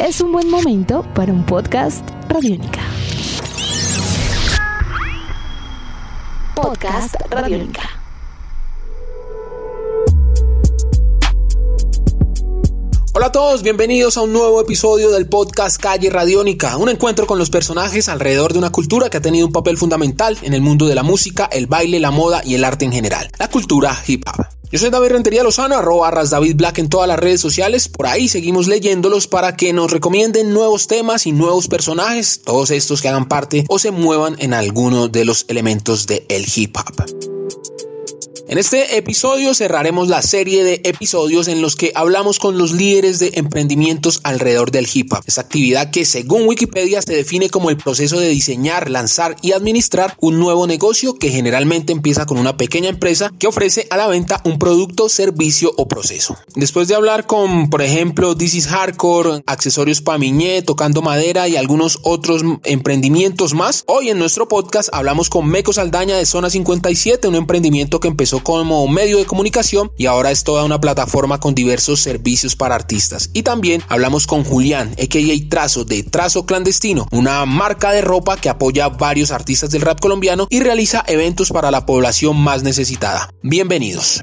es un buen momento para un podcast Radiónica. Podcast Radiónica. Hola a todos, bienvenidos a un nuevo episodio del podcast Calle Radiónica, un encuentro con los personajes alrededor de una cultura que ha tenido un papel fundamental en el mundo de la música, el baile, la moda y el arte en general, la cultura hip hop. Yo soy David Rentería Lozano, arroba David Black en todas las redes sociales. Por ahí seguimos leyéndolos para que nos recomienden nuevos temas y nuevos personajes, todos estos que hagan parte o se muevan en alguno de los elementos del hip hop. En este episodio cerraremos la serie de episodios en los que hablamos con los líderes de emprendimientos alrededor del hip hop. Esta actividad que según Wikipedia se define como el proceso de diseñar, lanzar y administrar un nuevo negocio que generalmente empieza con una pequeña empresa que ofrece a la venta un producto, servicio o proceso. Después de hablar con, por ejemplo, This is Hardcore, Accesorios Pamiñé, Tocando Madera y algunos otros emprendimientos más, hoy en nuestro podcast hablamos con Meco Saldaña de Zona 57, un emprendimiento que empezó como medio de comunicación y ahora es toda una plataforma con diversos servicios para artistas. Y también hablamos con Julián, a.k.a. Trazo de Trazo Clandestino, una marca de ropa que apoya a varios artistas del rap colombiano y realiza eventos para la población más necesitada. Bienvenidos.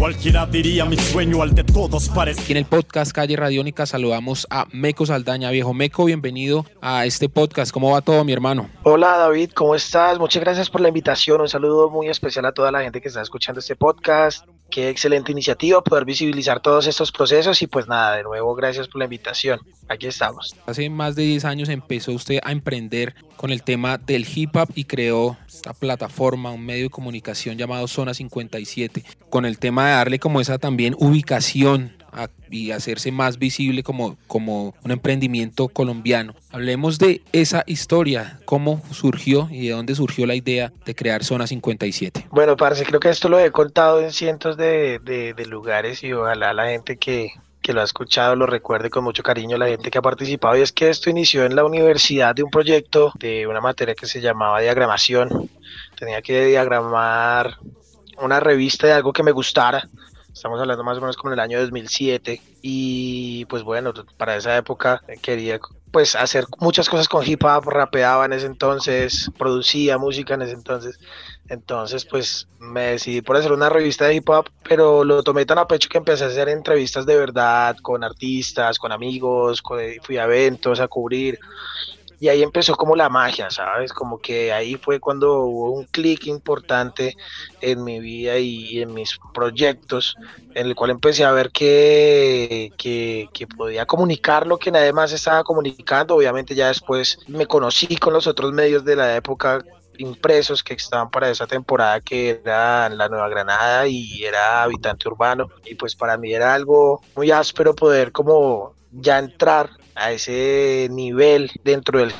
Cualquiera diría mi sueño al de todos parece. Aquí en el podcast Calle Radiónica saludamos a Meco Saldaña. Viejo Meco, bienvenido a este podcast. ¿Cómo va todo, mi hermano? Hola, David, ¿cómo estás? Muchas gracias por la invitación. Un saludo muy especial a toda la gente que está escuchando este podcast. Qué excelente iniciativa poder visibilizar todos estos procesos y pues nada, de nuevo gracias por la invitación. Aquí estamos. Hace más de 10 años empezó usted a emprender con el tema del hip hop y creó esta plataforma, un medio de comunicación llamado Zona 57, con el tema de darle como esa también ubicación y hacerse más visible como, como un emprendimiento colombiano. Hablemos de esa historia, cómo surgió y de dónde surgió la idea de crear Zona 57. Bueno, parce, creo que esto lo he contado en cientos de, de, lugares y ojalá la gente que, que lo ha escuchado lo recuerde con mucho cariño la gente que ha participado y es que esto inició en la universidad de un proyecto de una materia que se llamaba diagramación. Tenía que diagramar una revista de algo que me gustara Estamos hablando más o menos como en el año 2007 y pues bueno, para esa época quería pues hacer muchas cosas con hip hop, rapeaba en ese entonces, producía música en ese entonces. Entonces, pues me decidí por hacer una revista de hip hop, pero lo tomé tan a pecho que empecé a hacer entrevistas de verdad con artistas, con amigos, fui a eventos a cubrir y ahí empezó como la magia, ¿sabes? Como que ahí fue cuando hubo un clic importante en mi vida y en mis proyectos, en el cual empecé a ver que, que, podía comunicar lo que nadie más estaba comunicando. Obviamente ya después me conocí con los otros medios de la época impresos que estaban para esa temporada que era La Nueva Granada y era Habitante Urbano y pues para mí era algo muy áspero poder como ya entrar a ese nivel dentro del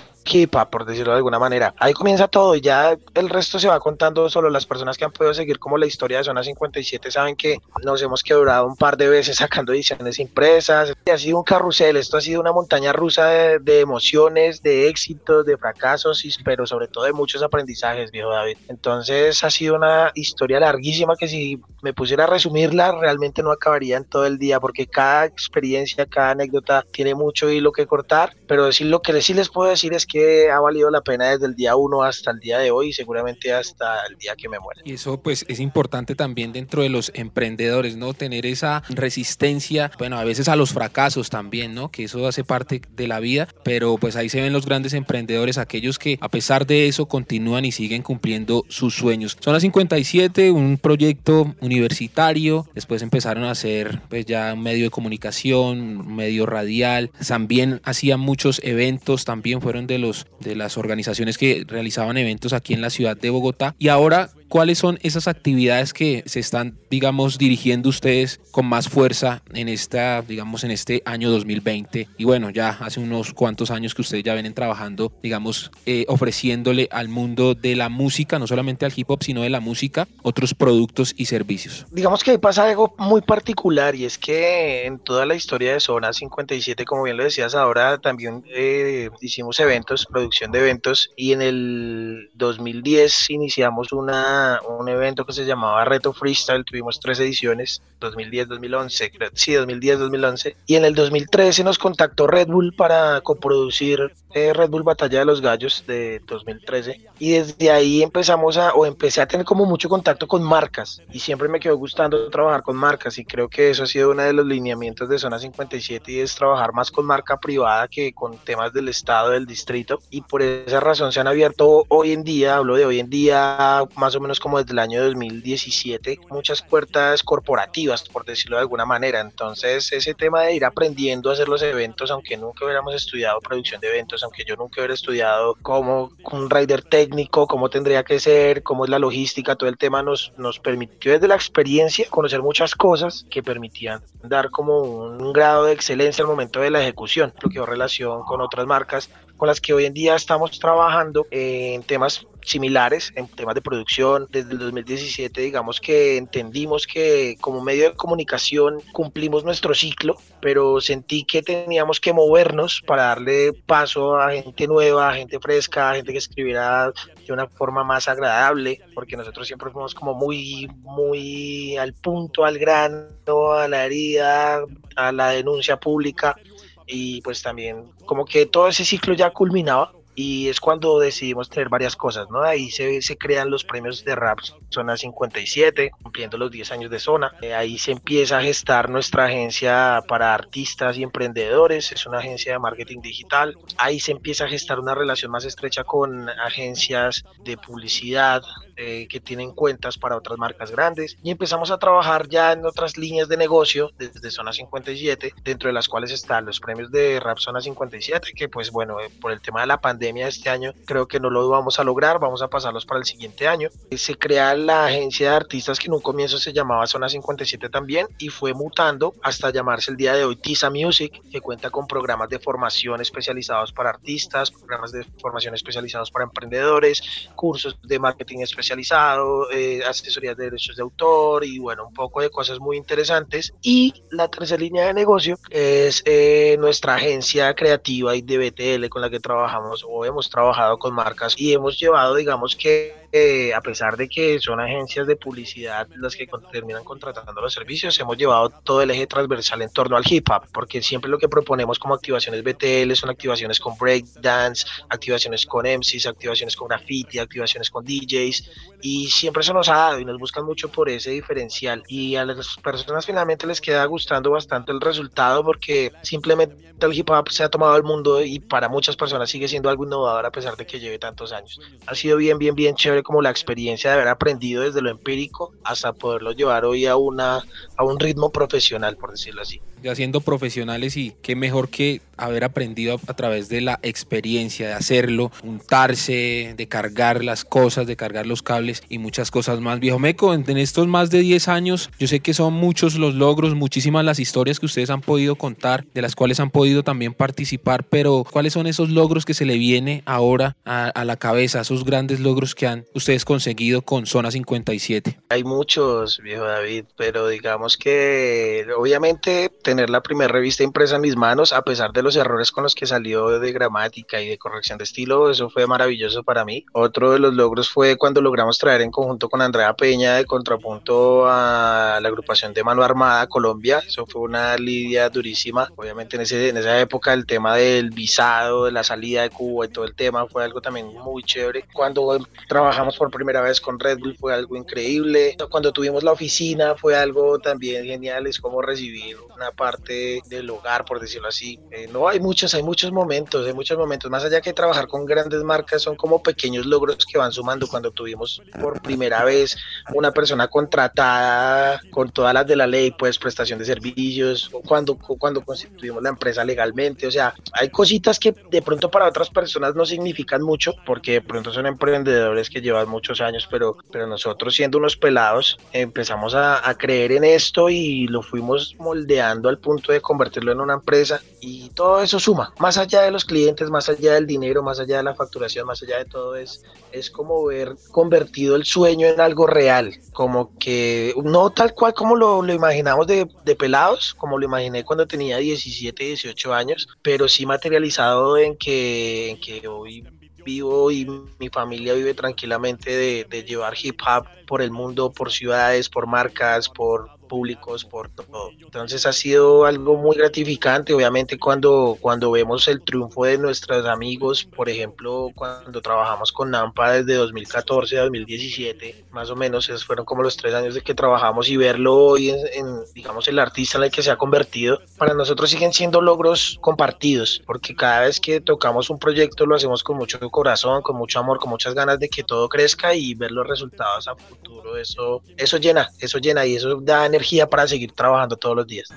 por decirlo de alguna manera. Ahí comienza todo y ya el resto se va contando solo las personas que han podido seguir como la historia de Zona 57 saben que nos hemos quebrado un par de veces sacando ediciones impresas. ha sido un carrusel, esto ha sido una montaña rusa de, emociones, de éxitos, de fracasos, pero sobre todo de muchos aprendizajes, viejo David. Entonces ha sido una historia larguísima que si me pusiera a resumirla realmente no acabaría en todo el día porque cada experiencia, cada anécdota tiene mucho hilo que cortar, pero decir lo que sí les puedo decir es que ha valido la pena desde el día uno hasta el día de hoy y seguramente hasta el día que me muera. Y eso pues es importante también dentro de los emprendedores, ¿no? Tener esa resistencia, bueno, a veces a los fracasos también, ¿no? Que eso hace parte de la vida, pero pues ahí se ven los grandes emprendedores, aquellos que a pesar de eso continúan y siguen cumpliendo sus sueños. Son las 57, un proyecto universitario, después empezaron a hacer pues ya un medio de comunicación, un medio radial, también hacían muchos eventos, también fueron de los de las organizaciones que realizaban eventos aquí en la ciudad de Bogotá. Y ahora ¿Cuáles son esas actividades que se están, digamos, dirigiendo ustedes con más fuerza en esta, digamos, en este año 2020? Y bueno, ya hace unos cuantos años que ustedes ya vienen trabajando, digamos, eh, ofreciéndole al mundo de la música, no solamente al hip hop, sino de la música, otros productos y servicios. Digamos que ahí pasa algo muy particular y es que en toda la historia de Zona 57, como bien lo decías ahora, también eh, hicimos eventos, producción de eventos y en el 2010 iniciamos una un evento que se llamaba Reto Freestyle, tuvimos tres ediciones, 2010, 2011, sí, 2010, 2011, y en el 2013 nos contactó Red Bull para coproducir eh, Red Bull Batalla de los Gallos de 2013, y desde ahí empezamos a, o empecé a tener como mucho contacto con marcas, y siempre me quedó gustando trabajar con marcas, y creo que eso ha sido uno de los lineamientos de Zona 57, y es trabajar más con marca privada que con temas del Estado, del distrito, y por esa razón se han abierto hoy en día, hablo de hoy en día, más o menos como desde el año 2017, muchas puertas corporativas, por decirlo de alguna manera. Entonces, ese tema de ir aprendiendo a hacer los eventos, aunque nunca hubiéramos estudiado producción de eventos, aunque yo nunca hubiera estudiado cómo un rider técnico, cómo tendría que ser, cómo es la logística, todo el tema nos, nos permitió desde la experiencia conocer muchas cosas que permitían dar como un grado de excelencia al momento de la ejecución, lo que relación con otras marcas con las que hoy en día estamos trabajando en temas similares en temas de producción. Desde el 2017, digamos que entendimos que como medio de comunicación cumplimos nuestro ciclo, pero sentí que teníamos que movernos para darle paso a gente nueva, a gente fresca, a gente que escribiera de una forma más agradable, porque nosotros siempre fuimos como muy, muy al punto, al grano, a la herida, a la denuncia pública y pues también como que todo ese ciclo ya culminaba y es cuando decidimos tener varias cosas, ¿no? Ahí se, se crean los premios de rap Zona 57, cumpliendo los 10 años de Zona. Eh, ahí se empieza a gestar nuestra agencia para artistas y emprendedores, es una agencia de marketing digital. Ahí se empieza a gestar una relación más estrecha con agencias de publicidad, eh, que tienen cuentas para otras marcas grandes y empezamos a trabajar ya en otras líneas de negocio desde Zona 57, dentro de las cuales están los premios de Rap Zona 57, que pues bueno, eh, por el tema de la pandemia de este año creo que no lo vamos a lograr, vamos a pasarlos para el siguiente año. Se crea la agencia de artistas que en un comienzo se llamaba Zona 57 también y fue mutando hasta llamarse el día de hoy Tisa Music, que cuenta con programas de formación especializados para artistas, programas de formación especializados para emprendedores, cursos de marketing especializados especializado, eh, de derechos de autor y bueno, un poco de cosas muy interesantes. Y la tercera línea de negocio es eh, nuestra agencia creativa y de BTL con la que trabajamos o hemos trabajado con marcas y hemos llevado, digamos que eh, a pesar de que son agencias de publicidad las que terminan contratando los servicios, hemos llevado todo el eje transversal en torno al hip hop, porque siempre lo que proponemos como activaciones BTL son activaciones con breakdance, activaciones con MCs, activaciones con graffiti, activaciones con DJs, y siempre se nos ha dado y nos buscan mucho por ese diferencial. Y a las personas finalmente les queda gustando bastante el resultado porque simplemente el hip hop se ha tomado al mundo y para muchas personas sigue siendo algo innovador a pesar de que lleve tantos años. Ha sido bien, bien, bien chévere como la experiencia de haber aprendido desde lo empírico hasta poderlo llevar hoy a, una, a un ritmo profesional, por decirlo así ya siendo profesionales y qué mejor que haber aprendido a, través de la experiencia de hacerlo, untarse, de cargar las cosas, de cargar los cables y muchas cosas más. Viejo Meco, en, estos más de 10 años, yo sé que son muchos los logros, muchísimas las historias que ustedes han podido contar, de las cuales han podido también participar, pero ¿cuáles son esos logros que se le viene ahora a, a la cabeza, esos grandes logros que han ustedes conseguido con Zona 57? Hay muchos, viejo David, pero digamos que obviamente tener la primera revista impresa en mis manos, a pesar de los errores con los que salió de gramática y de corrección de estilo, eso fue maravilloso para mí. Otro de los logros fue cuando logramos traer en conjunto con Andrea Peña de contrapunto a la agrupación de Mano Armada Colombia. Eso fue una lidia durísima. Obviamente en, ese, esa época el tema del visado, de la salida de Cuba y todo el tema fue algo también muy chévere. Cuando trabajamos por primera vez con Red Bull fue algo increíble. Cuando tuvimos la oficina fue algo también genial. Es como recibir una parte del hogar, por decirlo así. Eh, no, hay muchos, hay muchos momentos, hay muchos momentos. Más allá que trabajar con grandes marcas, son como pequeños logros que van sumando. Cuando tuvimos por primera vez una persona contratada con todas las de la ley, pues prestación de servicios, cuando, cuando constituimos la empresa legalmente. O sea, hay cositas que de pronto para otras personas no significan mucho, porque de pronto son emprendedores que llevan muchos años, pero, pero nosotros siendo unos pelados empezamos a, a creer en esto y lo fuimos moldeando al punto de convertirlo en una empresa y todo eso suma, más allá de los clientes, más allá del dinero, más allá de la facturación, más allá de todo es, es como ver convertido el sueño en algo real, como que no tal cual como lo, lo imaginamos de, de, pelados, como lo imaginé cuando tenía 17, 18 años, pero sí materializado en que, en que hoy vivo y mi familia vive tranquilamente de, de llevar hip hop por el mundo, por ciudades, por marcas, por públicos, por todo. Entonces ha sido algo muy gratificante, obviamente cuando, cuando vemos el triunfo de nuestros amigos, por ejemplo, cuando trabajamos con Nampa desde 2014 a 2017, más o menos, esos fueron como los tres años de que trabajamos y verlo hoy en, digamos, el artista en el que se ha convertido, para nosotros siguen siendo logros compartidos, porque cada vez que tocamos un proyecto lo hacemos con mucho corazón, con mucho amor, con muchas ganas de que todo crezca y ver los resultados a futuro, eso, eso llena, eso llena y eso da energía para seguir trabajando todos los días.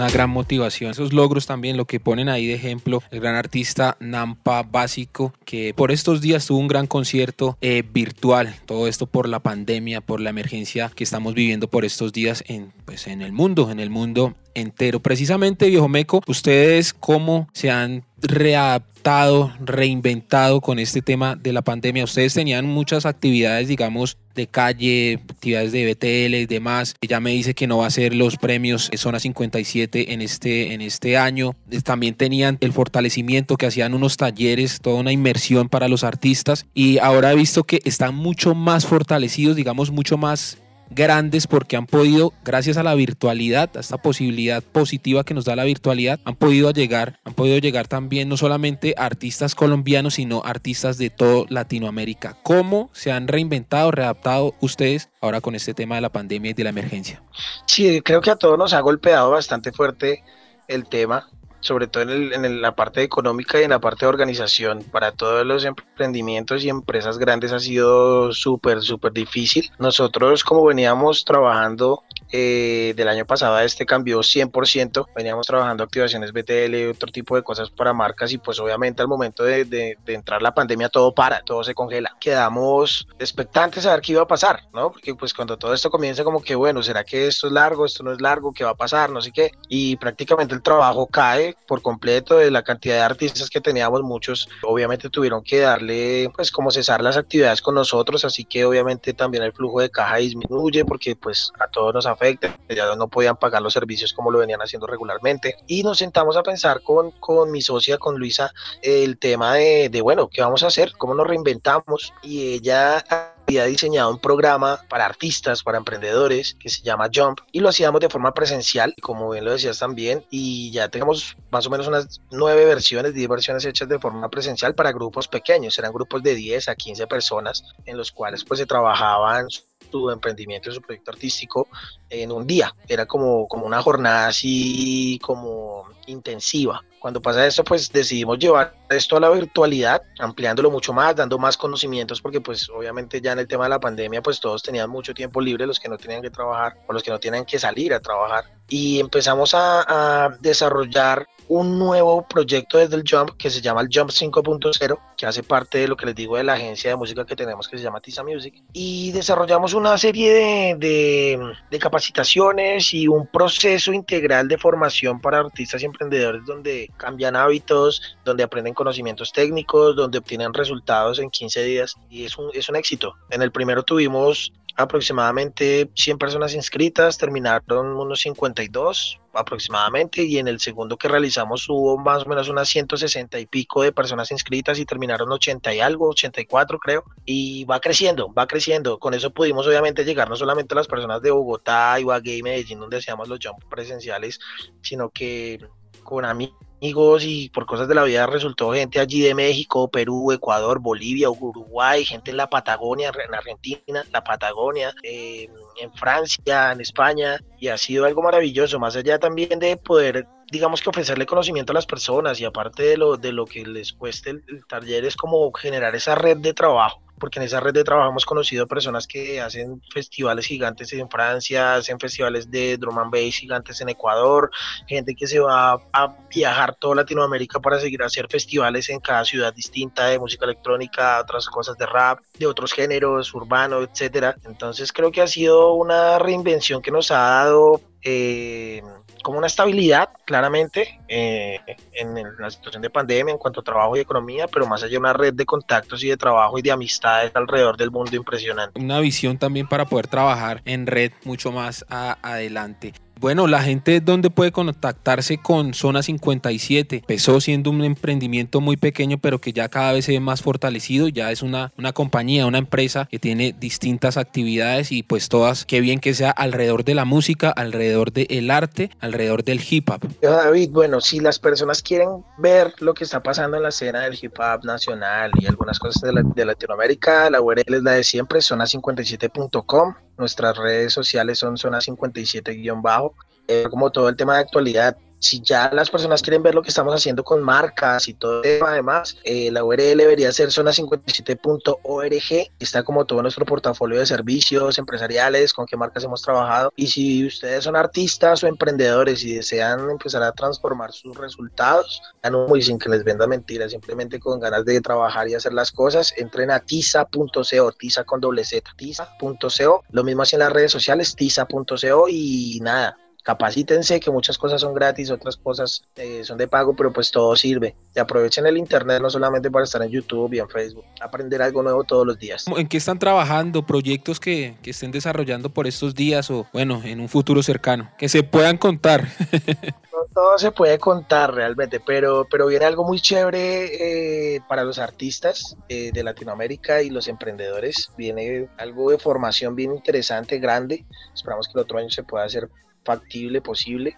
una gran motivación. Esos logros también, lo que ponen ahí de ejemplo, el gran artista Nampa Básico, que por estos días tuvo un gran concierto eh, virtual. Todo esto por la pandemia, por la emergencia que estamos viviendo por estos días en, pues, en el mundo, en el mundo entero. Precisamente, viejo Meco, ustedes cómo se han readaptado, reinventado con este tema de la pandemia. Ustedes tenían muchas actividades, digamos, de calle, actividades de BTL y demás. Ya me dice que no va a ser los premios Zona 57 en este, en este año. También tenían el fortalecimiento que hacían unos talleres, toda una inmersión para los artistas. Y ahora he visto que están mucho más fortalecidos, digamos, mucho más grandes porque han podido, gracias a la virtualidad, a esta posibilidad positiva que nos da la virtualidad, han podido llegar, han podido llegar también no solamente artistas colombianos, sino artistas de toda Latinoamérica. ¿Cómo se han reinventado, readaptado ustedes ahora con este tema de la pandemia y de la emergencia? Sí, creo que a todos nos ha golpeado bastante fuerte el tema sobre todo en, la parte económica y en la parte de organización. Para todos los emprendimientos y empresas grandes ha sido súper, súper difícil. Nosotros como veníamos trabajando eh, del año pasado a este cambió 100%. Veníamos trabajando activaciones BTL otro tipo de cosas para marcas y pues obviamente al momento de, de, entrar la pandemia todo para, todo se congela. Quedamos expectantes a ver qué iba a pasar, ¿no? Porque pues cuando todo esto comienza como que bueno, ¿será que esto es largo? ¿Esto no es largo? ¿Qué va a pasar? No sé qué. Y prácticamente el trabajo cae por completo de la cantidad de artistas que teníamos. Muchos obviamente tuvieron que darle pues como cesar las actividades con nosotros, así que obviamente también el flujo de caja disminuye porque pues a todos nos afecta, ya no podían pagar los servicios como lo venían haciendo regularmente. Y nos sentamos a pensar con, con mi socia, con Luisa, el tema de, de, bueno, ¿qué vamos a hacer? ¿Cómo nos reinventamos? Y ella había diseñado un programa para artistas, para emprendedores, que se llama Jump, y lo hacíamos de forma presencial, como bien lo decías también, y ya tenemos más o menos unas nueve versiones, diez versiones hechas de forma presencial para grupos pequeños, eran grupos de 10 a 15 personas, en los cuales pues se trabajaban su emprendimiento, su proyecto artístico en un día. Era como, como una jornada así como intensiva. Cuando pasa esto, pues decidimos llevar esto a la virtualidad, ampliándolo mucho más, dando más conocimientos, porque pues obviamente ya en el tema de la pandemia, pues todos tenían mucho tiempo libre, los que no tenían que trabajar o los que no tienen que salir a trabajar. Y empezamos a desarrollar un nuevo proyecto desde el Jump que se llama el Jump 5.0, que hace parte de lo que les digo de la agencia de música que tenemos que se llama Tisa Music. Y desarrollamos una serie de, de, de capacitaciones y un proceso integral de formación para artistas y emprendedores donde cambian hábitos, donde aprenden conocimientos técnicos, donde obtienen resultados en 15 días. Y es un, es un éxito. En el primero tuvimos aproximadamente 100 personas inscritas, terminaron unos 52 aproximadamente y en el segundo que realizamos hubo más o menos unas 160 y pico de personas inscritas y terminaron 80 y algo, 84 creo, y va creciendo, va creciendo. Con eso pudimos obviamente llegar no solamente a las personas de Bogotá, Ibagué y Medellín donde hacíamos los jump presenciales, sino que con amigos amigos y por cosas de la vida resultó gente allí de México, Perú, Ecuador, Bolivia, Uruguay, gente en la Patagonia, en Argentina, la Patagonia, en Francia, en España, y ha sido algo maravilloso, más allá también de poder digamos que ofrecerle conocimiento a las personas y aparte de lo, de lo que les cueste el taller es como generar esa red de trabajo porque en esa red de trabajo hemos conocido personas que hacen festivales gigantes en Francia, hacen festivales de drum and bass gigantes en Ecuador, gente que se va a viajar toda Latinoamérica para seguir a hacer festivales en cada ciudad distinta de música electrónica, otras cosas de rap, de otros géneros, urbano, etcétera. Entonces creo que ha sido una reinvención que nos ha dado eh, como una estabilidad, claramente, eh, en, la situación de pandemia en cuanto a trabajo y economía, pero más allá una red de contactos y de trabajo y de amistades alrededor del mundo impresionante. Una visión también para poder trabajar en red mucho más adelante. Bueno, la gente donde puede contactarse con Zona 57. Empezó siendo un emprendimiento muy pequeño, pero que ya cada vez se ve más fortalecido. Ya es una, una compañía, una empresa que tiene distintas actividades y pues todas, qué bien que sea alrededor de la música, alrededor del arte, alrededor del hip hop. David, bueno, si las personas quieren ver lo que está pasando en la escena del hip hop nacional y algunas cosas de, de Latinoamérica, la URL es la de siempre, zona57.com. Nuestras redes sociales son zona57-bajo. Eh, como todo el tema de actualidad, si ya las personas quieren ver lo que estamos haciendo con marcas y todo eso, además, eh, la URL debería ser zona57.org. Está como todo nuestro portafolio de servicios empresariales, con qué marcas hemos trabajado. Y si ustedes son artistas o emprendedores y desean empezar a transformar sus resultados, no y sin que les venda mentiras, simplemente con ganas de trabajar y hacer las cosas, entren a tiza.co, tiza con doble Z, tiza.co. Lo mismo así en las redes sociales, tiza.co y nada capacítense, que muchas cosas son gratis, otras cosas eh, son de pago, pero pues todo sirve. Y aprovechen el internet no solamente para estar en YouTube y en Facebook, aprender algo nuevo todos los días. ¿En qué están trabajando? ¿Proyectos que, que estén desarrollando por estos días o bueno, en un futuro cercano? Que se puedan contar. no todo se puede contar realmente, pero, pero viene algo muy chévere eh, para los artistas eh, de Latinoamérica y los emprendedores. Viene algo de formación bien interesante, grande. Esperamos que el otro año se pueda hacer factible, posible.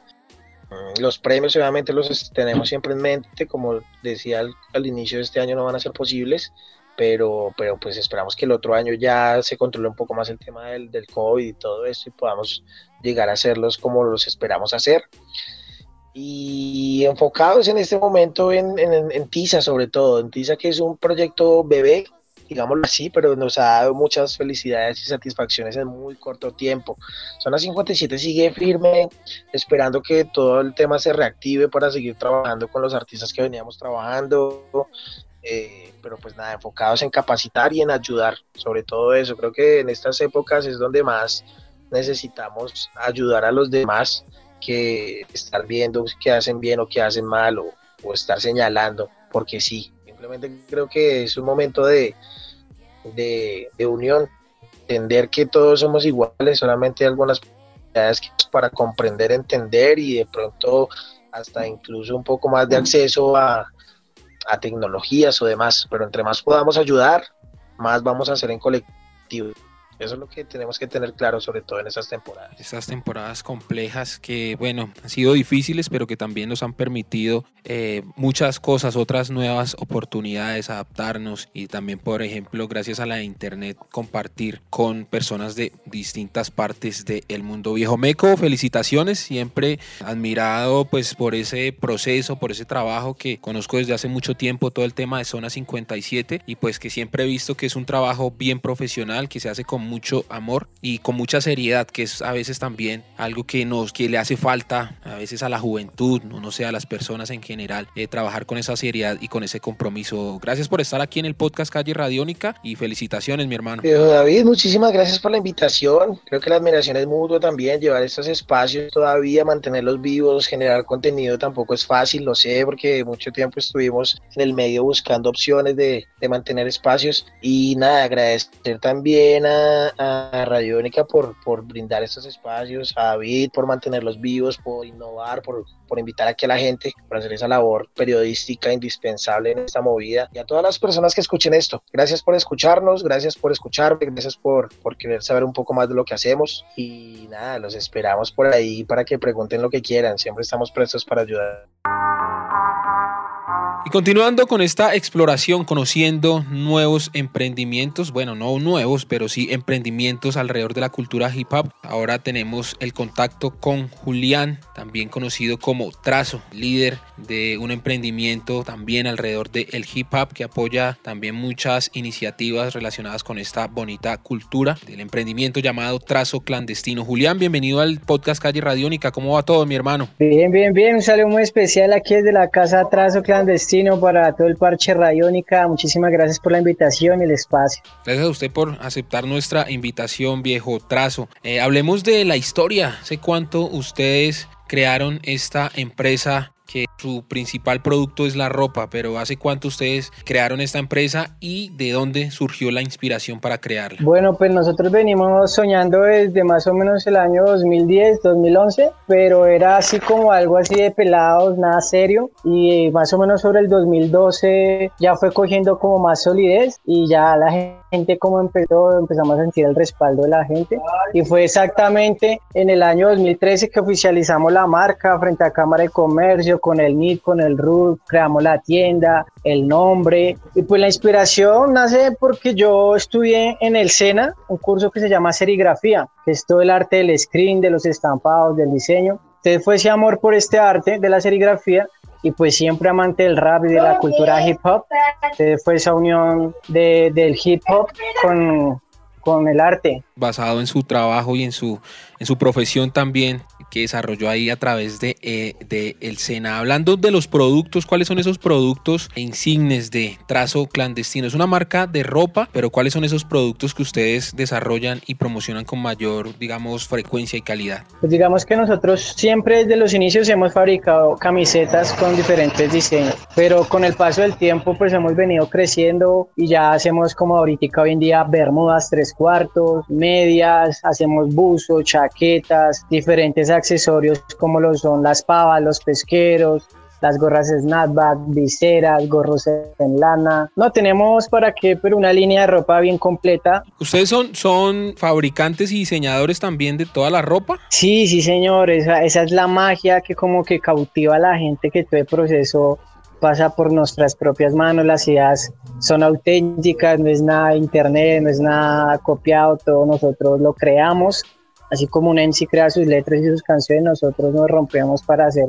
Mm, los premios obviamente los tenemos siempre en mente, como decía al, inicio de este año no van a ser posibles, pero, pero pues esperamos que el otro año ya se controle un poco más el tema del, del COVID y todo esto y podamos llegar a hacerlos como los esperamos hacer. Y enfocados en este momento en, en, en TISA sobre todo, en TISA que es un proyecto bebé, digámoslo así, pero nos ha dado muchas felicidades y satisfacciones en muy corto tiempo. Zona 57 sigue firme, esperando que todo el tema se reactive para seguir trabajando con los artistas que veníamos trabajando. Eh, pero pues nada, enfocados en capacitar y en ayudar, sobre todo eso. Creo que en estas épocas es donde más necesitamos ayudar a los demás que estar viendo qué hacen bien o qué hacen mal o, o estar señalando, porque sí, simplemente creo que es un momento de, de, unión, entender que todos somos iguales, solamente algunas para comprender, entender y de pronto hasta incluso un poco más de acceso a, a tecnologías o demás, pero entre más podamos ayudar, más vamos a hacer en colectivo. Eso es lo que tenemos que tener claro, sobre todo en esas temporadas. Esas temporadas complejas que, bueno, han sido difíciles, pero que también nos han permitido eh, muchas cosas, otras nuevas oportunidades, adaptarnos y también, por ejemplo, gracias a la internet, compartir con personas de distintas partes del mundo viejo. Meco, felicitaciones, siempre admirado pues por ese proceso, por ese trabajo que conozco desde hace mucho tiempo, todo el tema de Zona 57 y pues que siempre he visto que es un trabajo bien profesional, que se hace con mucho amor y con mucha seriedad, que es a veces también algo que nos que le hace falta a veces a la juventud, no, no sé, a las personas en general, eh, trabajar con esa seriedad y con ese compromiso. Gracias por estar aquí en el podcast Calle Radiónica y felicitaciones, mi hermano. David, muchísimas gracias por la invitación. Creo que la admiración es mutua también, llevar estos espacios todavía, mantenerlos vivos, generar contenido tampoco es fácil, lo sé, porque mucho tiempo estuvimos en el medio buscando opciones de, de mantener espacios y nada, agradecer también a a, Radiónica por, por brindar estos espacios, a David por mantenerlos vivos, por innovar, por, por invitar aquí a la gente, por hacer esa labor periodística indispensable en esta movida y a todas las personas que escuchen esto. Gracias por escucharnos, gracias por escucharme, gracias por, por querer saber un poco más de lo que hacemos y nada, los esperamos por ahí para que pregunten lo que quieran, siempre estamos prestos para ayudar. Continuando con esta exploración, conociendo nuevos emprendimientos, bueno, no nuevos, pero sí emprendimientos alrededor de la cultura hip hop, ahora tenemos el contacto con Julián, también conocido como Trazo, líder de un emprendimiento también alrededor del hip hop que apoya también muchas iniciativas relacionadas con esta bonita cultura del emprendimiento llamado Trazo Clandestino. Julián, bienvenido al podcast Calle Radiónica. ¿Cómo va todo, mi hermano? Bien, bien, bien. Un saludo muy especial aquí desde la casa Trazo Clandestino para todo el parche Radiónica. Muchísimas gracias por la invitación y el espacio. Gracias a usted por aceptar nuestra invitación, viejo trazo. Eh, hablemos de la historia. ¿Sé cuánto ustedes crearon esta empresa que su principal producto es la ropa, pero ¿hace cuánto ustedes crearon esta empresa y de dónde surgió la inspiración para crearla? Bueno, pues nosotros venimos soñando desde más o menos el año 2010, 2011, pero era así como algo así de pelados, nada serio, y más o menos sobre el 2012 ya fue cogiendo como más solidez y ya la gente como empezó, empezamos a sentir el respaldo de la gente y fue exactamente en el año 2013 que oficializamos la marca frente a Cámara de Comercio, con el NIT, con el RUT, creamos la tienda, el nombre. Y pues la inspiración nace porque yo estudié en el SENA un curso que se llama serigrafía, que es todo el arte del screen, de los estampados, del diseño. Entonces fue ese amor por este arte de la serigrafía y pues siempre amante del rap y de la cultura hip hop. Entonces fue esa unión de, del hip hop con, con el arte. Basado en su trabajo y en su, en su profesión también, que desarrolló ahí a través de, eh, de, el SENA. Hablando de los productos, ¿cuáles son esos productos insignes de Trazo Clandestino? Es una marca de ropa, pero ¿cuáles son esos productos que ustedes desarrollan y promocionan con mayor, digamos, frecuencia y calidad? Pues digamos que nosotros siempre desde los inicios hemos fabricado camisetas con diferentes diseños, pero con el paso del tiempo pues hemos venido creciendo y ya hacemos como ahorita hoy en día bermudas tres cuartos, medias, hacemos buzos, chaquetas, diferentes accesorios como lo son las pavas, los pesqueros, las gorras snapback, viseras, gorros en lana. No tenemos para qué, pero una línea de ropa bien completa. ¿Ustedes son, son fabricantes y diseñadores también de toda la ropa? Sí, sí, señor. Esa, esa es la magia que como que cautiva a la gente que todo el proceso pasa por nuestras propias manos, las ideas son auténticas, no es nada internet, no es nada copiado, todo nosotros lo creamos así como un MC crea sus letras y sus canciones, nosotros nos rompemos para hacer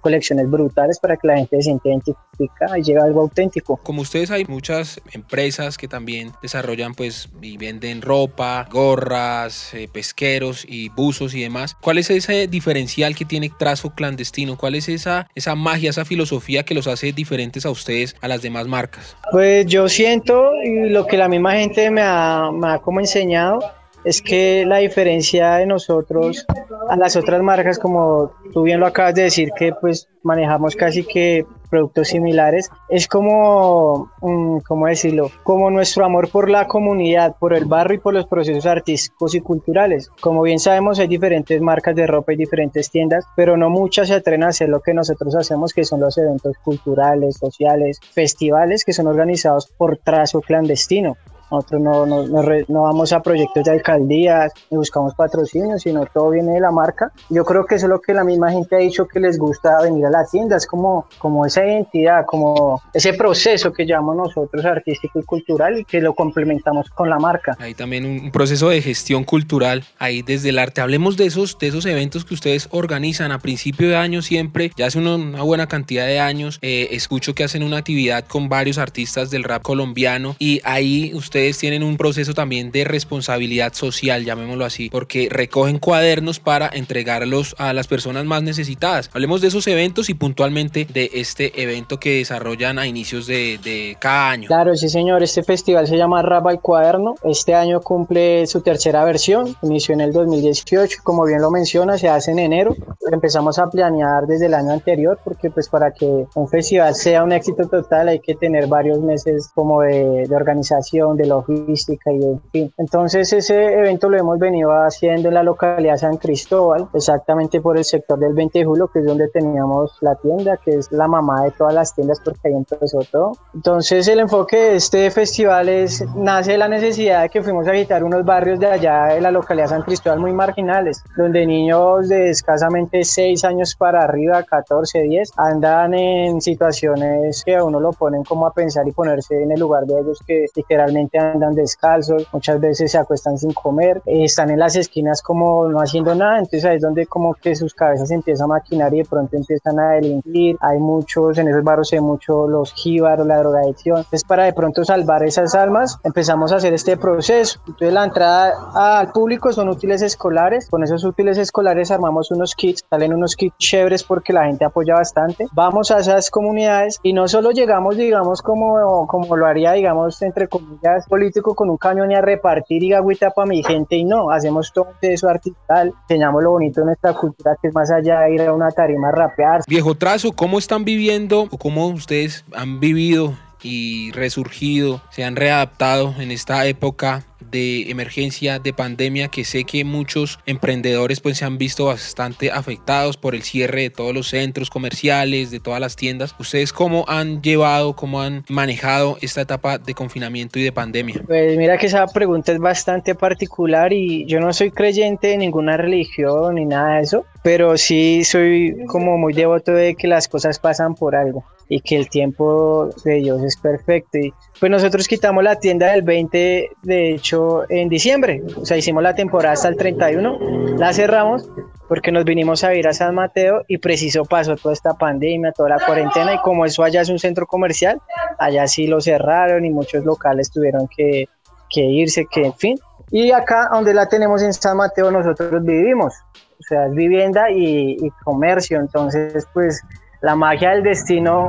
colecciones brutales para que la gente se sienta identificada y llegue algo auténtico. Como ustedes hay muchas empresas que también desarrollan pues y venden ropa, gorras, eh, pesqueros y buzos y demás. ¿Cuál es ese diferencial que tiene Trazo Clandestino? ¿Cuál es esa, esa magia, esa filosofía que los hace diferentes a ustedes, a las demás marcas? Pues yo siento y lo que la misma gente me ha, me ha como enseñado es que la diferencia de nosotros a las otras marcas, como tú bien lo acabas de decir, que pues manejamos casi que productos similares, es como, mm, ¿cómo decirlo? Como nuestro amor por la comunidad, por el barrio y por los procesos artísticos y culturales. Como bien sabemos, hay diferentes marcas de ropa y diferentes tiendas, pero no muchas se atreven a hacer lo que nosotros hacemos, que son los eventos culturales, sociales, festivales que son organizados por trazo clandestino. Nosotros no, no, no, vamos a proyectos de alcaldías ni buscamos patrocinios, sino todo viene de la marca. Yo creo que eso es lo que la misma gente ha dicho que les gusta venir a la tienda, es como, como esa identidad, como ese proceso que llamamos nosotros artístico y cultural y que lo complementamos con la marca. Hay también un proceso de gestión cultural ahí desde el arte. Hablemos de esos, de esos eventos que ustedes organizan a principio de año siempre, ya hace una, buena cantidad de años. Eh, escucho que hacen una actividad con varios artistas del rap colombiano y ahí ustedes ustedes tienen un proceso también de responsabilidad social, llamémoslo así, porque recogen cuadernos para entregarlos a las personas más necesitadas. Hablemos de esos eventos y puntualmente de este evento que desarrollan a inicios de, de cada año. Claro, sí señor, este festival se llama Rap al Cuaderno. Este año cumple su tercera versión, inició en el 2018, como bien lo menciona, se hace en enero. Empezamos a planear desde el año anterior porque pues para que un festival sea un éxito total hay que tener varios meses como de, de organización, de logística y en fin. Entonces ese evento lo hemos venido haciendo en la localidad San Cristóbal, exactamente por el sector del 20 de julio, que es donde teníamos la tienda, que es la mamá de todas las tiendas porque ahí empezó todo. Entonces el enfoque de este festival es, nace de la necesidad de que fuimos a visitar unos barrios de allá de la localidad San Cristóbal muy marginales, donde niños de escasamente 6 años para arriba, 14, 10, andan en situaciones que a uno lo ponen como a pensar y ponerse en el lugar de ellos que literalmente andan descalzos, muchas veces se acuestan sin comer, eh, están en las esquinas como no haciendo nada, entonces ahí es donde como que sus cabezas empiezan a maquinar y de pronto empiezan a delinquir, hay muchos, en esos barrios se mucho los jíbaros, la drogadicción, entonces para de pronto salvar esas almas empezamos a hacer este proceso, entonces la entrada al público son útiles escolares, con esos útiles escolares armamos unos kits, salen unos kits chéveres porque la gente apoya bastante, vamos a esas comunidades y no solo llegamos digamos como, como lo haría digamos entre comillas político con un camión y a repartir y agüita para mi gente y no, hacemos todo eso artificial, enseñamos lo bonito de nuestra cultura que es más allá de ir a una tarima a rapear. Viejo Trazo, ¿cómo están viviendo o cómo ustedes han vivido y resurgido, se han readaptado en esta época de emergencia, de pandemia, que sé que muchos emprendedores pues se han visto bastante afectados por el cierre de todos los centros comerciales, de todas las tiendas. ¿Ustedes cómo han llevado, cómo han manejado esta etapa de confinamiento y de pandemia? Pues mira que esa pregunta es bastante particular y yo no soy creyente de ninguna religión ni nada de eso, pero sí soy como muy devoto de que las cosas pasan por algo y que el tiempo de Dios es perfecto. Y pues nosotros quitamos la tienda del 20, de hecho, en diciembre. O sea, hicimos la temporada hasta el 31, la cerramos porque nos vinimos a ir a San Mateo y preciso pasó toda esta pandemia, toda la cuarentena y como eso allá es un centro comercial, allá sí lo cerraron y muchos locales tuvieron que, que irse, que en fin. Y acá donde la tenemos en San Mateo nosotros vivimos, o sea, es vivienda y, y comercio, entonces pues la magia del destino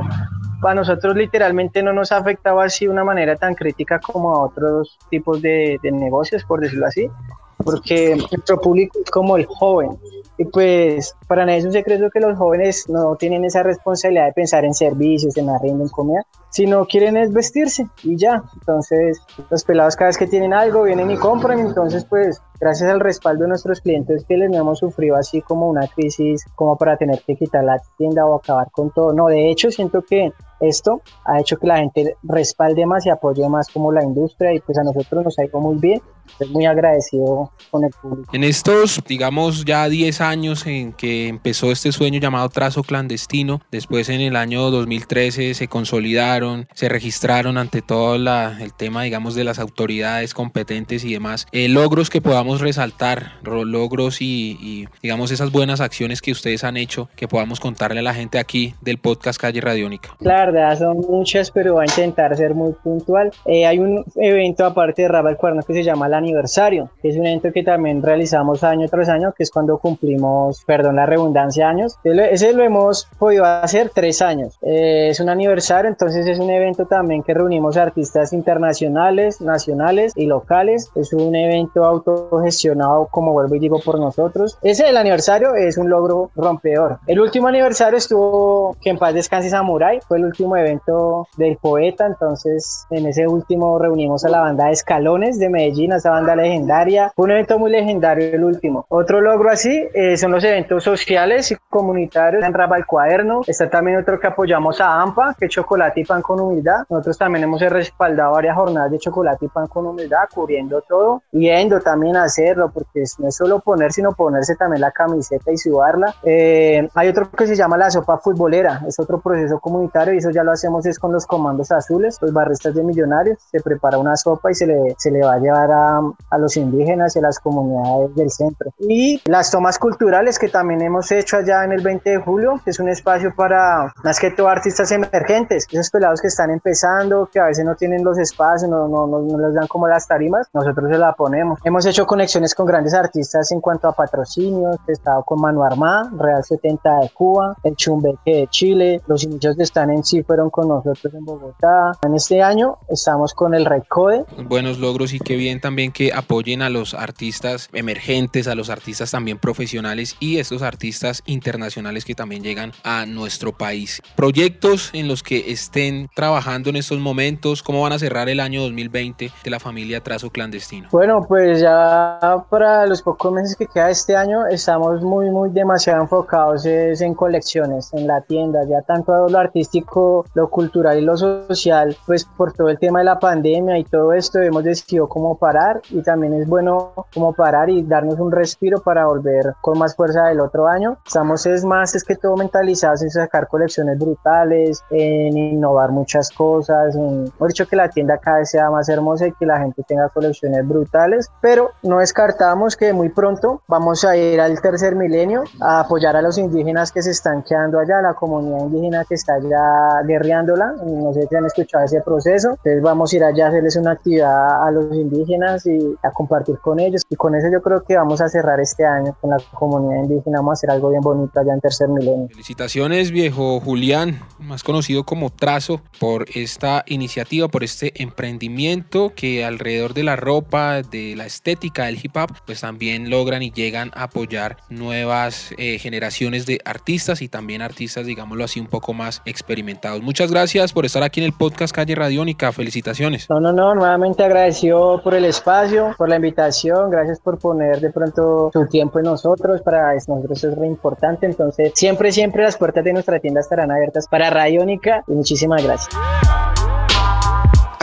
a nosotros literalmente no nos ha afectado así de una manera tan crítica como a otros tipos de, de negocios, por decirlo así, porque nuestro público es como el joven. Y pues para nadie es un secreto que los jóvenes no tienen esa responsabilidad de pensar en servicios, en arriendo, en comida, sino quieren es vestirse y ya. Entonces los pelados cada vez que tienen algo vienen y compran, entonces pues gracias al respaldo de nuestros clientes que les no hemos sufrido así como una crisis como para tener que quitar la tienda o acabar con todo. No, de hecho siento que esto ha hecho que la gente respalde más y apoye más como la industria y pues a nosotros nos ha ido muy bien. Estoy muy agradecido con el público. En estos, digamos, ya 10 años en que empezó este sueño llamado trazo clandestino, después en el año 2013 se consolidaron, se registraron ante todo la, el tema, digamos, de las autoridades competentes y demás, eh, logros que podamos resaltar, logros y, y, digamos, esas buenas acciones que ustedes han hecho, que podamos contarle a la gente aquí del podcast Calle Radiónica. Claro verdad son muchas, pero voy a intentar ser muy puntual. Eh, hay un evento aparte de Raba el Cuerno que se llama el aniversario, que es un evento que también realizamos año tras año, que es cuando cumplimos, perdón la redundancia, años. Ese lo hemos podido hacer tres años. Eh, es un aniversario, entonces es un evento también que reunimos artistas internacionales, nacionales y locales. Es un evento autogestionado, como vuelvo y digo, por nosotros. Ese el aniversario es un logro rompedor. El último aniversario estuvo, que en paz descanse Samurai, fue el último evento del poeta, entonces en ese último reunimos a la banda de Escalones de Medellín, a esa banda legendaria, un evento muy legendario el último. Otro logro así eh, son los eventos sociales y comunitarios en Raba el Cuaderno, está también otro que apoyamos a AMPA, que es Chocolate y Pan con Humildad, nosotros también hemos respaldado varias jornadas de Chocolate y Pan con Humildad, cubriendo todo, yendo también a hacerlo, porque no es solo poner, sino ponerse también la camiseta y sudarla. Eh, hay otro que se llama la sopa futbolera, es otro proceso comunitario y eso ya lo hacemos es con los comandos azules, los barristas de millonarios, se prepara una sopa y se le, se le va a llevar a, a los indígenas y a las comunidades del centro. Y las tomas culturales que también hemos hecho allá en el 20 de julio, que es un espacio para más que todo artistas emergentes, esos pelados que están empezando, que a veces no tienen los espacios, no, no, no, no les dan como las tarimas, nosotros se la ponemos. Hemos hecho conexiones con grandes artistas en cuanto a patrocinios, he estado con Manu Armá, Real 70 de Cuba, el Chumbeque de Chile, los inicios que están en sí fueron con nosotros en Bogotá. En este año estamos con el Recode. Buenos logros y qué bien también que apoyen a los artistas emergentes, a los artistas también profesionales y estos artistas internacionales que también llegan a nuestro país. Proyectos en los que estén trabajando en estos momentos, ¿cómo van a cerrar el año 2020 de la familia Trazo Clandestino? Bueno, pues ya para los pocos meses que queda este año estamos muy, muy demasiado enfocados en colecciones, en la tienda, ya tanto lo artístico, lo cultural y lo social, pues por todo el tema de la pandemia y todo esto hemos decidido cómo parar y también es bueno como parar y darnos un respiro para volver con más fuerza del otro año. Estamos es más, es que todo mentalizados en sacar colecciones brutales, en innovar muchas cosas, en, hemos dicho que la tienda cada vez sea más hermosa y que la gente tenga colecciones brutales, pero no descartamos que muy pronto vamos a ir al tercer milenio a apoyar a los indígenas que se están quedando allá, la comunidad indígena que está allá guerreándola, no sé si han escuchado ese proceso, entonces vamos a ir allá a hacerles una actividad a los indígenas y a compartir con ellos. Y con eso yo creo que vamos a cerrar este año con la comunidad indígena, vamos a hacer algo bien bonito allá en Tercer Milenio. Felicitaciones viejo Julián, más conocido como Trazo, por esta iniciativa, por este emprendimiento que alrededor de la ropa, de la estética del hip hop, pues también logran y llegan a apoyar nuevas eh, generaciones de artistas y también artistas, digámoslo así, un poco más experimentados. Muchas gracias por estar aquí en el podcast Calle Radiónica. Felicitaciones. No, no, no, nuevamente agradecido por el espacio, por la invitación, gracias por poner de pronto su tiempo en nosotros, para nosotros es re importante, entonces siempre, siempre las puertas de nuestra tienda estarán abiertas para Radiónica y muchísimas gracias.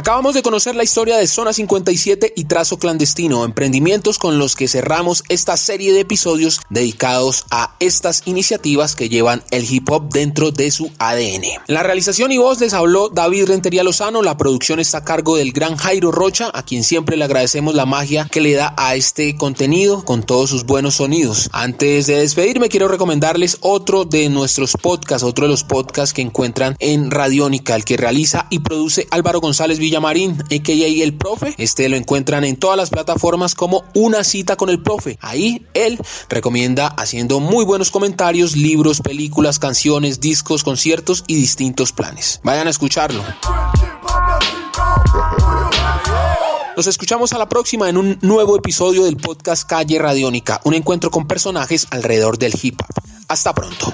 Acabamos de conocer la historia de Zona 57 y Trazo Clandestino, emprendimientos con los que cerramos esta serie de episodios dedicados a estas iniciativas que llevan el hip hop dentro de su ADN. La realización y voz les habló David Rentería Lozano, la producción está a cargo del gran Jairo Rocha, a quien siempre le agradecemos la magia que le da a este contenido con todos sus buenos sonidos. Antes de despedirme quiero recomendarles otro de nuestros podcasts, otro de los podcasts que encuentran en Radiónica, el que realiza y produce Álvaro González Villa Marín, a.k.a. El Profe. Este lo encuentran en todas las plataformas como Una cita con el Profe. Ahí él recomienda haciendo muy buenos comentarios, libros, películas, canciones, discos, conciertos y distintos planes. Vayan a escucharlo. Nos escuchamos a la próxima en un nuevo episodio del podcast Calle Radiónica, un encuentro con personajes alrededor del hip hop. Hasta pronto.